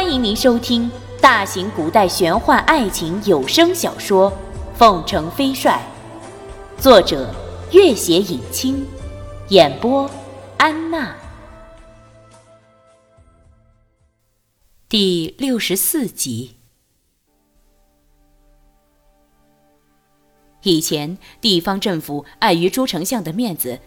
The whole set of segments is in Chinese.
欢迎您收听大型古代玄幻爱情有声小说《凤城飞帅》，作者：月写影清，演播：安娜。第六十四集。以前地方政府碍于朱丞相的面子，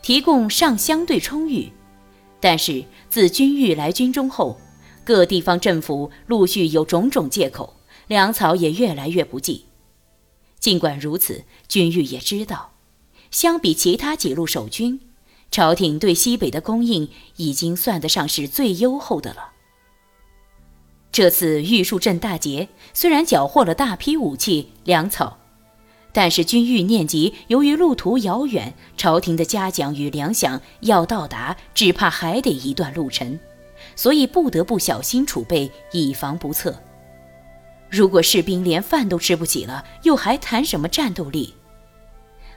提供尚相对充裕，但是自军玉来军中后。各地方政府陆续有种种借口，粮草也越来越不济。尽管如此，君玉也知道，相比其他几路守军，朝廷对西北的供应已经算得上是最优厚的了。这次玉树镇大捷，虽然缴获了大批武器粮草，但是君玉念及由于路途遥远，朝廷的嘉奖与粮饷要到达，只怕还得一段路程。所以不得不小心储备，以防不测。如果士兵连饭都吃不起了，又还谈什么战斗力？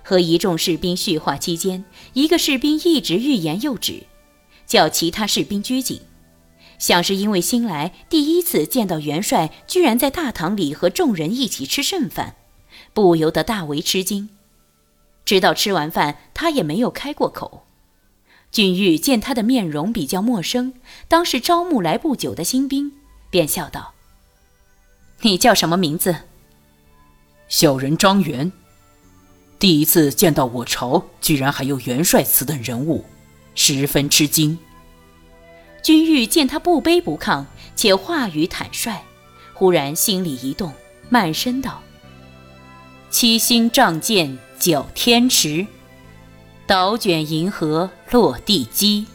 和一众士兵叙话期间，一个士兵一直欲言又止，叫其他士兵拘谨，像是因为新来第一次见到元帅居然在大堂里和众人一起吃剩饭，不由得大为吃惊。直到吃完饭，他也没有开过口。俊玉见他的面容比较陌生，当是招募来不久的新兵，便笑道：“你叫什么名字？”“小人张元。”第一次见到我朝居然还有元帅此等人物，十分吃惊。君玉见他不卑不亢，且话语坦率，忽然心里一动，慢声道：“七星仗剑九天池。”倒卷银河落地基，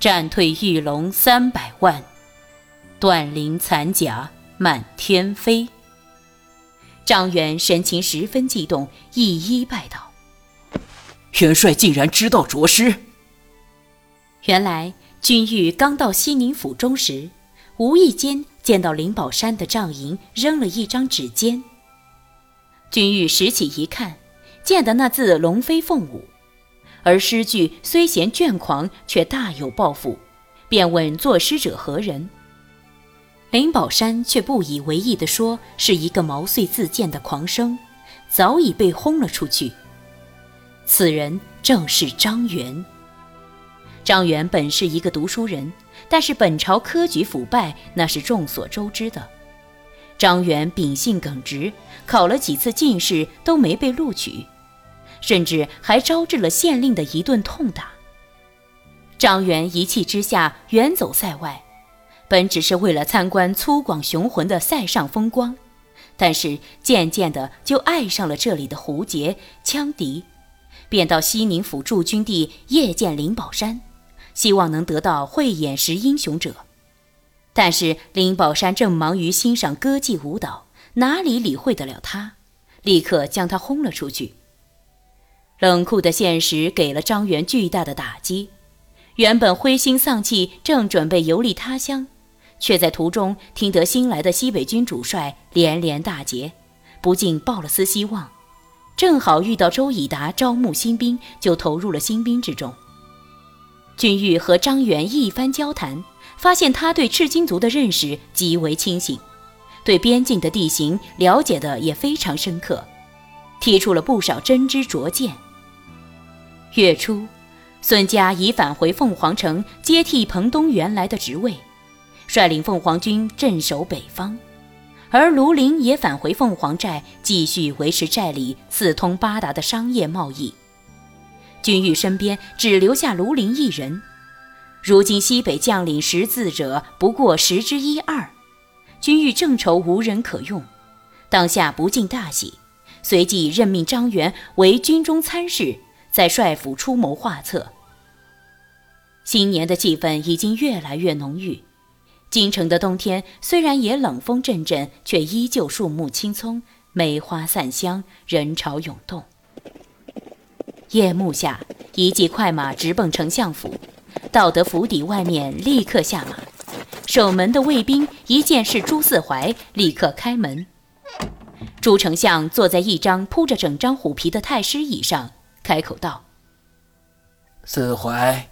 战退玉龙三百万，断鳞残甲满天飞。张元神情十分激动，一一拜倒：“元帅竟然知道着师。”原来君玉刚到西宁府中时，无意间见到灵宝山的帐营扔了一张纸笺。君玉拾起一看，见的那字龙飞凤舞。而诗句虽嫌倦狂，却大有抱负，便问作诗者何人。林宝山却不以为意地说：“是一个毛遂自荐的狂生，早已被轰了出去。此人正是张元。张元本是一个读书人，但是本朝科举腐败，那是众所周知的。张元秉性耿直，考了几次进士都没被录取。”甚至还招致了县令的一顿痛打。张元一气之下远走塞外，本只是为了参观粗犷雄浑的塞上风光，但是渐渐的就爱上了这里的胡杰羌笛，便到西宁府驻军地夜见灵宝山，希望能得到慧眼识英雄者。但是灵宝山正忙于欣赏歌妓舞蹈，哪里理会得了他，立刻将他轰了出去。冷酷的现实给了张元巨大的打击，原本灰心丧气，正准备游历他乡，却在途中听得新来的西北军主帅连连大捷，不禁抱了丝希望。正好遇到周以达招募新兵，就投入了新兵之中。君玉和张元一番交谈，发现他对赤金族的认识极为清醒，对边境的地形了解的也非常深刻，提出了不少真知灼见。月初，孙家已返回凤凰城，接替彭东原来的职位，率领凤凰军镇守北方；而卢林也返回凤凰寨，继续维持寨里四通八达的商业贸易。君玉身边只留下卢林一人，如今西北将领识字者不过十之一二，君玉正愁无人可用，当下不禁大喜，随即任命张元为军中参事。在帅府出谋划策。新年的气氛已经越来越浓郁。京城的冬天虽然也冷风阵阵，却依旧树木青葱，梅花散香，人潮涌动。夜幕下，一骑快马直奔丞相府，到得府邸外面，立刻下马。守门的卫兵一见是朱四怀，立刻开门。朱丞相坐在一张铺着整张虎皮的太师椅上。开口道：“四怀，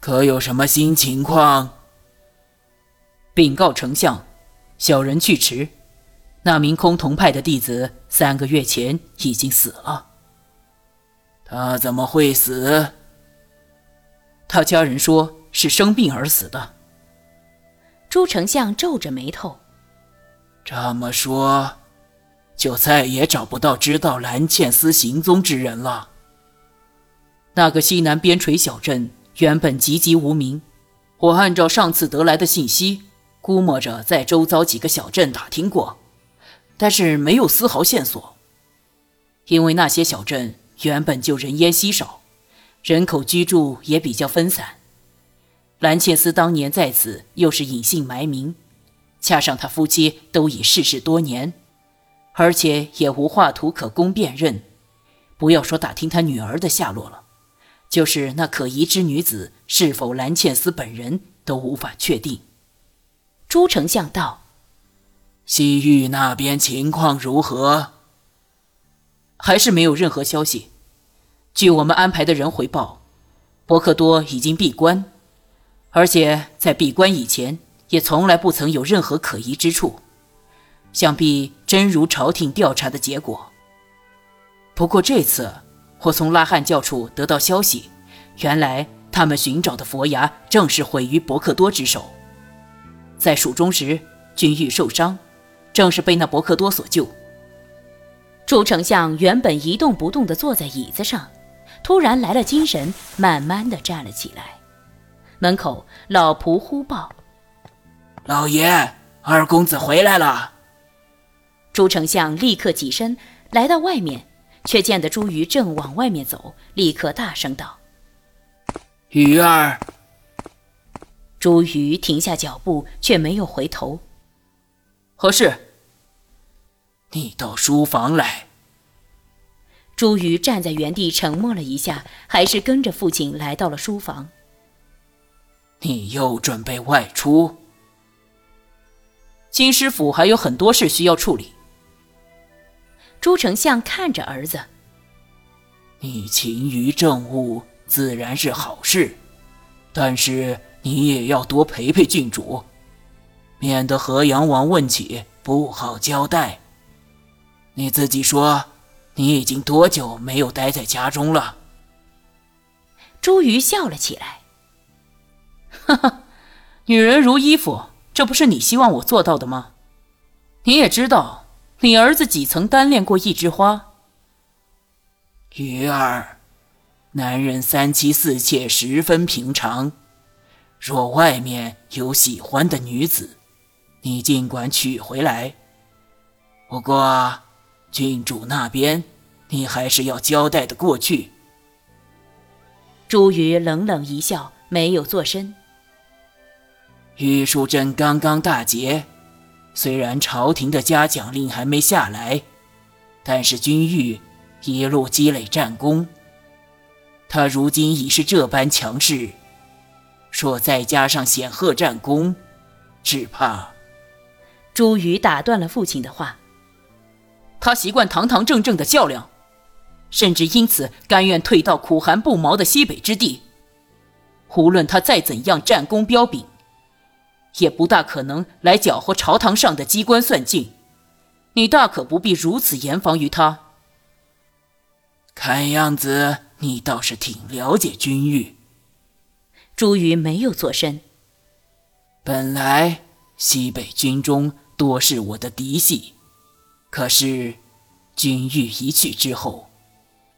可有什么新情况？”禀告丞相，小人去迟。那名崆峒派的弟子三个月前已经死了。他怎么会死？他家人说是生病而死的。朱丞相皱着眉头。这么说，就再也找不到知道蓝倩思行踪之人了。那个西南边陲小镇原本籍籍无名，我按照上次得来的信息，估摸着在周遭几个小镇打听过，但是没有丝毫线索。因为那些小镇原本就人烟稀少，人口居住也比较分散。兰切斯当年在此又是隐姓埋名，加上他夫妻都已逝世多年，而且也无画图可供辨认，不要说打听他女儿的下落了。就是那可疑之女子是否蓝茜斯本人都无法确定。朱丞相道：“西域那边情况如何？还是没有任何消息。据我们安排的人回报，伯克多已经闭关，而且在闭关以前也从来不曾有任何可疑之处，想必真如朝廷调查的结果。不过这次……”我从拉汉教处得到消息，原来他们寻找的佛牙正是毁于伯克多之手。在蜀中时，君玉受伤，正是被那伯克多所救。朱丞相原本一动不动地坐在椅子上，突然来了精神，慢慢地站了起来。门口老仆呼报：“老爷，二公子回来了。”朱丞相立刻起身来到外面。却见得朱瑜正往外面走，立刻大声道：“鱼儿。”朱瑜停下脚步，却没有回头。何事？你到书房来。朱瑜站在原地，沉默了一下，还是跟着父亲来到了书房。你又准备外出？金师傅还有很多事需要处理。朱丞相看着儿子：“你勤于政务自然是好事，但是你也要多陪陪郡主，免得河阳王问起不好交代。你自己说，你已经多久没有待在家中了？”朱瑜笑了起来：“哈哈，女人如衣服，这不是你希望我做到的吗？你也知道。”你儿子几曾单恋过一枝花？鱼儿，男人三妻四妾十分平常。若外面有喜欢的女子，你尽管娶回来。不过，郡主那边，你还是要交代的过去。朱瑜冷冷一笑，没有作声。玉树镇刚刚大捷。虽然朝廷的嘉奖令还没下来，但是军玉一路积累战功。他如今已是这般强势，若再加上显赫战功，只怕……朱瑜打断了父亲的话。他习惯堂堂正正的较量，甚至因此甘愿退到苦寒不毛的西北之地。无论他再怎样战功彪炳。也不大可能来搅和朝堂上的机关算尽，你大可不必如此严防于他。看样子你倒是挺了解君玉。朱瑜没有作声。本来西北军中多是我的嫡系，可是君玉一去之后，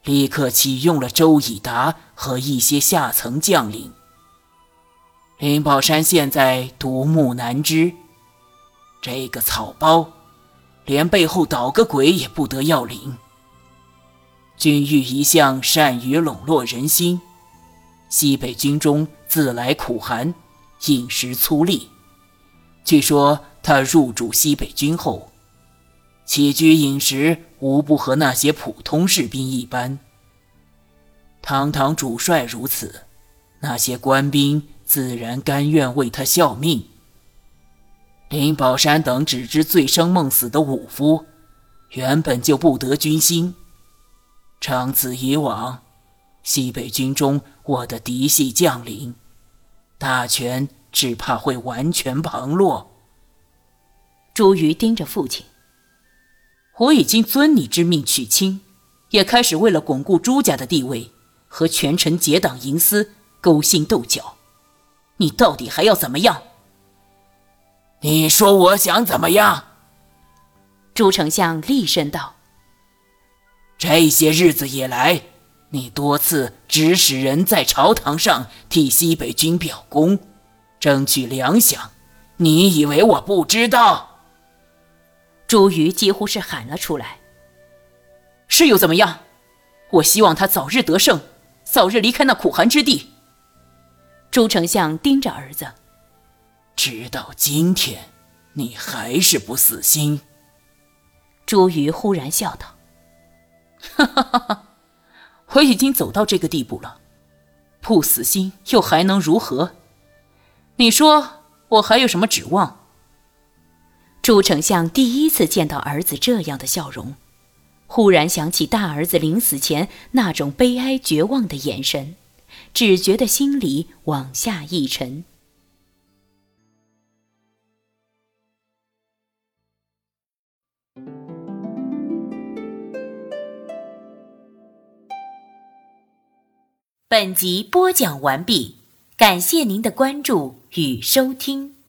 立刻启用了周以达和一些下层将领。灵宝山现在独木难支，这个草包，连背后倒个鬼也不得要领。君玉一向善于笼络人心，西北军中自来苦寒，饮食粗粝。据说他入主西北军后，起居饮食无不和那些普通士兵一般。堂堂主帅如此，那些官兵。自然甘愿为他效命。林宝山等只知醉生梦死的武夫，原本就不得军心。长此以往，西北军中我的嫡系将领，大权只怕会完全旁落。朱瑜盯着父亲：“我已经遵你之命娶亲，也开始为了巩固朱家的地位，和权臣结党营私、勾心斗角。你到底还要怎么样？”你说我想怎么样？朱丞相厉声道：“这些日子以来，你多次指使人在朝堂上替西北军表功，争取粮饷，你以为我不知道？”朱瑜几乎是喊了出来：“是又怎么样？我希望他早日得胜，早日离开那苦寒之地。”朱丞相盯着儿子。直到今天，你还是不死心。朱瑜忽然笑道：“哈哈哈哈我已经走到这个地步了，不死心又还能如何？你说我还有什么指望？”朱丞相第一次见到儿子这样的笑容，忽然想起大儿子临死前那种悲哀绝望的眼神，只觉得心里往下一沉。本集播讲完毕，感谢您的关注与收听。